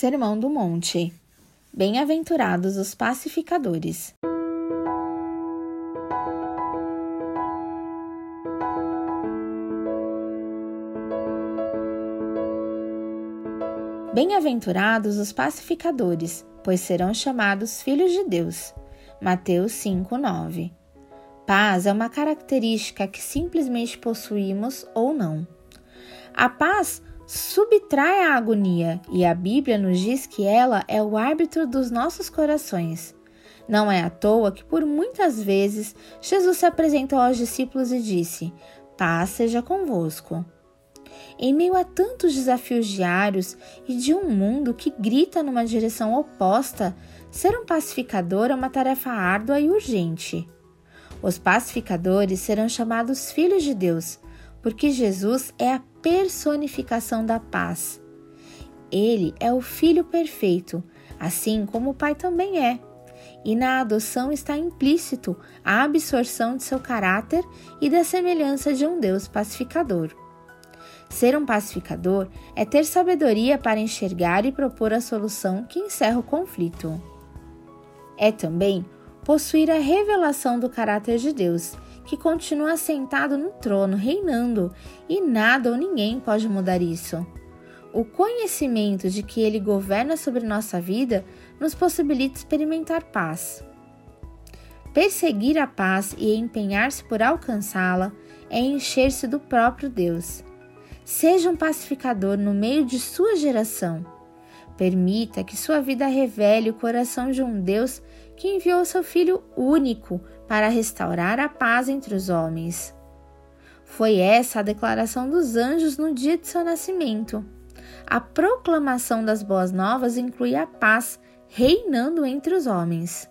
Sermão do Monte. Bem-aventurados os pacificadores. Bem-aventurados os pacificadores, pois serão chamados filhos de Deus. Mateus 5:9. Paz é uma característica que simplesmente possuímos ou não. A paz subtrai a agonia e a Bíblia nos diz que ela é o árbitro dos nossos corações. Não é à toa que por muitas vezes Jesus se apresentou aos discípulos e disse: Paz seja convosco. Em meio a tantos desafios diários e de um mundo que grita numa direção oposta, ser um pacificador é uma tarefa árdua e urgente. Os pacificadores serão chamados filhos de Deus, porque Jesus é a personificação da paz. Ele é o Filho perfeito, assim como o Pai também é. E na adoção está implícito a absorção de seu caráter e da semelhança de um Deus pacificador. Ser um pacificador é ter sabedoria para enxergar e propor a solução que encerra o conflito. É também possuir a revelação do caráter de Deus que continua sentado no trono, reinando, e nada ou ninguém pode mudar isso. O conhecimento de que Ele governa sobre nossa vida nos possibilita experimentar paz. Perseguir a paz e empenhar-se por alcançá-la é encher-se do próprio Deus. Seja um pacificador no meio de sua geração. Permita que sua vida revele o coração de um Deus que enviou seu Filho único para restaurar a paz entre os homens. Foi essa a declaração dos anjos no dia de seu nascimento. A proclamação das boas novas inclui a paz reinando entre os homens.